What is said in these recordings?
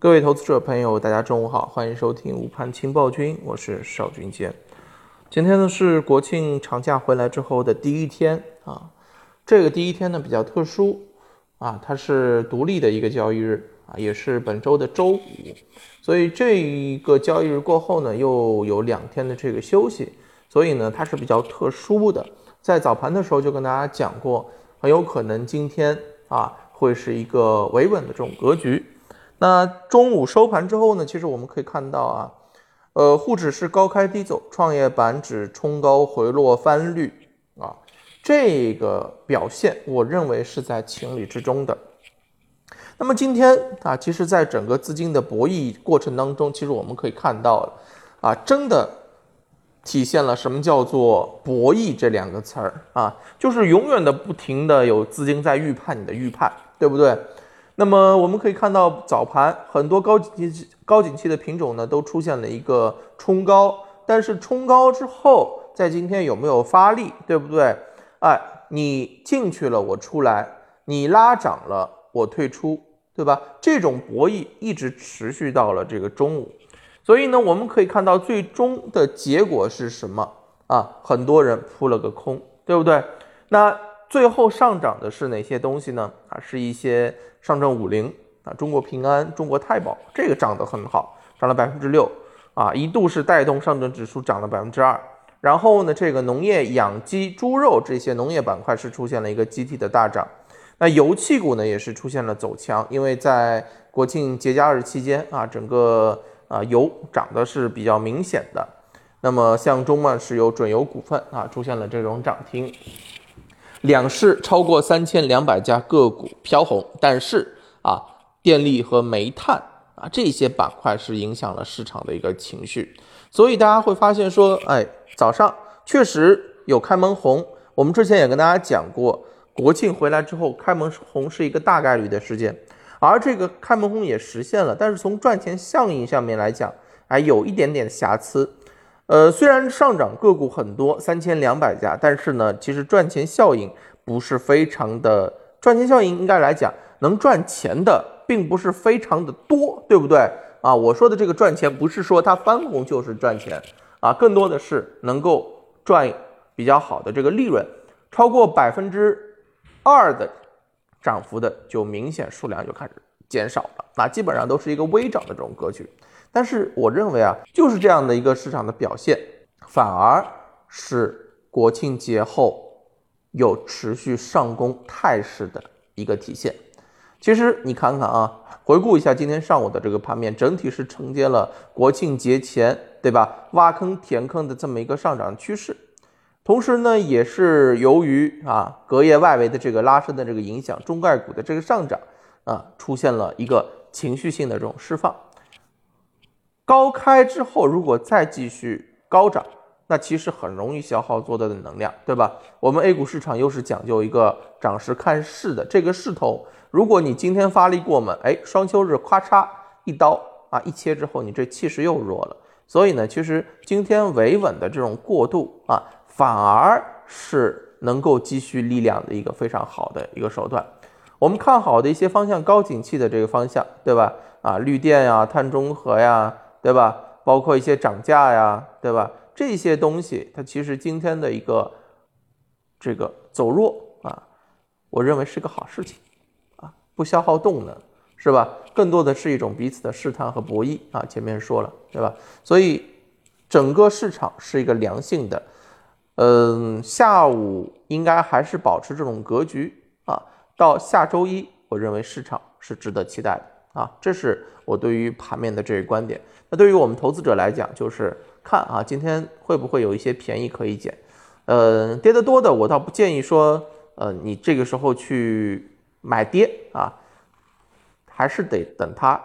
各位投资者朋友，大家中午好，欢迎收听午盘情报君，我是邵军坚。今天呢是国庆长假回来之后的第一天啊，这个第一天呢比较特殊啊，它是独立的一个交易日啊，也是本周的周五，所以这一个交易日过后呢，又有两天的这个休息，所以呢它是比较特殊的。在早盘的时候就跟大家讲过，很有可能今天啊会是一个维稳的这种格局。那中午收盘之后呢，其实我们可以看到啊。呃，沪指是高开低走，创业板指冲高回落翻绿啊，这个表现我认为是在情理之中的。那么今天啊，其实在整个资金的博弈过程当中，其实我们可以看到啊，真的体现了什么叫做博弈这两个词儿啊，就是永远的不停的有资金在预判你的预判，对不对？那么我们可以看到早盘很多高景气高景气的品种呢，都出现了一个冲高，但是冲高之后，在今天有没有发力，对不对？哎，你进去了，我出来；你拉涨了，我退出，对吧？这种博弈一直持续到了这个中午，所以呢，我们可以看到最终的结果是什么啊？很多人扑了个空，对不对？那。最后上涨的是哪些东西呢？啊，是一些上证五零啊，中国平安、中国太保，这个涨得很好，涨了百分之六啊，一度是带动上证指数涨了百分之二。然后呢，这个农业、养鸡、猪肉这些农业板块是出现了一个集体的大涨。那油气股呢，也是出现了走强，因为在国庆节假日期间啊，整个啊油涨的是比较明显的。那么像中曼石油、准油股份啊，出现了这种涨停。两市超过三千两百家个股飘红，但是啊，电力和煤炭啊这些板块是影响了市场的一个情绪，所以大家会发现说，哎，早上确实有开门红。我们之前也跟大家讲过，国庆回来之后开门红是一个大概率的事件，而这个开门红也实现了，但是从赚钱效应上面来讲，还有一点点瑕疵。呃，虽然上涨个股很多，三千两百家，但是呢，其实赚钱效应不是非常的。赚钱效应应该来讲，能赚钱的并不是非常的多，对不对啊？我说的这个赚钱，不是说它翻红就是赚钱啊，更多的是能够赚比较好的这个利润，超过百分之二的涨幅的，就明显数量就开始减少了，那基本上都是一个微涨的这种格局。但是我认为啊，就是这样的一个市场的表现，反而是国庆节后有持续上攻态势的一个体现。其实你看看啊，回顾一下今天上午的这个盘面，整体是承接了国庆节前对吧挖坑填坑的这么一个上涨趋势。同时呢，也是由于啊隔夜外围的这个拉升的这个影响，中概股的这个上涨啊出现了一个情绪性的这种释放。高开之后，如果再继续高涨，那其实很容易消耗做多的能量，对吧？我们 A 股市场又是讲究一个涨时看势的，这个势头，如果你今天发力过猛，哎，双休日咔嚓一刀啊一切之后，你这气势又弱了。所以呢，其实今天维稳的这种过渡啊，反而是能够积蓄力量的一个非常好的一个手段。我们看好的一些方向，高景气的这个方向，对吧？啊，绿电呀，碳中和呀。对吧？包括一些涨价呀，对吧？这些东西它其实今天的一个这个走弱啊，我认为是个好事情啊，不消耗动能是吧？更多的是一种彼此的试探和博弈啊。前面说了对吧？所以整个市场是一个良性的，嗯，下午应该还是保持这种格局啊。到下周一，我认为市场是值得期待的。啊，这是我对于盘面的这个观点。那对于我们投资者来讲，就是看啊，今天会不会有一些便宜可以捡？呃，跌得多的，我倒不建议说，呃，你这个时候去买跌啊，还是得等它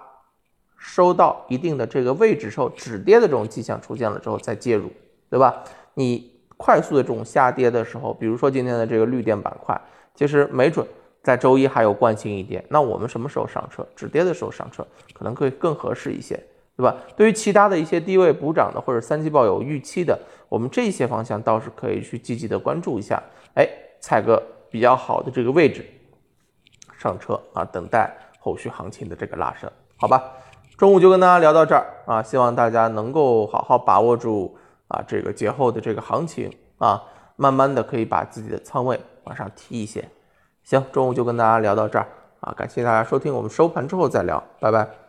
收到一定的这个位置之后，止跌的这种迹象出现了之后再介入，对吧？你快速的这种下跌的时候，比如说今天的这个绿电板块，其实没准。在周一还有惯性一跌，那我们什么时候上车？止跌的时候上车，可能会更合适一些，对吧？对于其他的一些低位补涨的或者三季报有预期的，我们这些方向倒是可以去积极的关注一下，哎，踩个比较好的这个位置上车啊，等待后续行情的这个拉升，好吧？中午就跟大家聊到这儿啊，希望大家能够好好把握住啊这个节后的这个行情啊，慢慢的可以把自己的仓位往上提一些。行，中午就跟大家聊到这儿啊，感谢大家收听，我们收盘之后再聊，拜拜。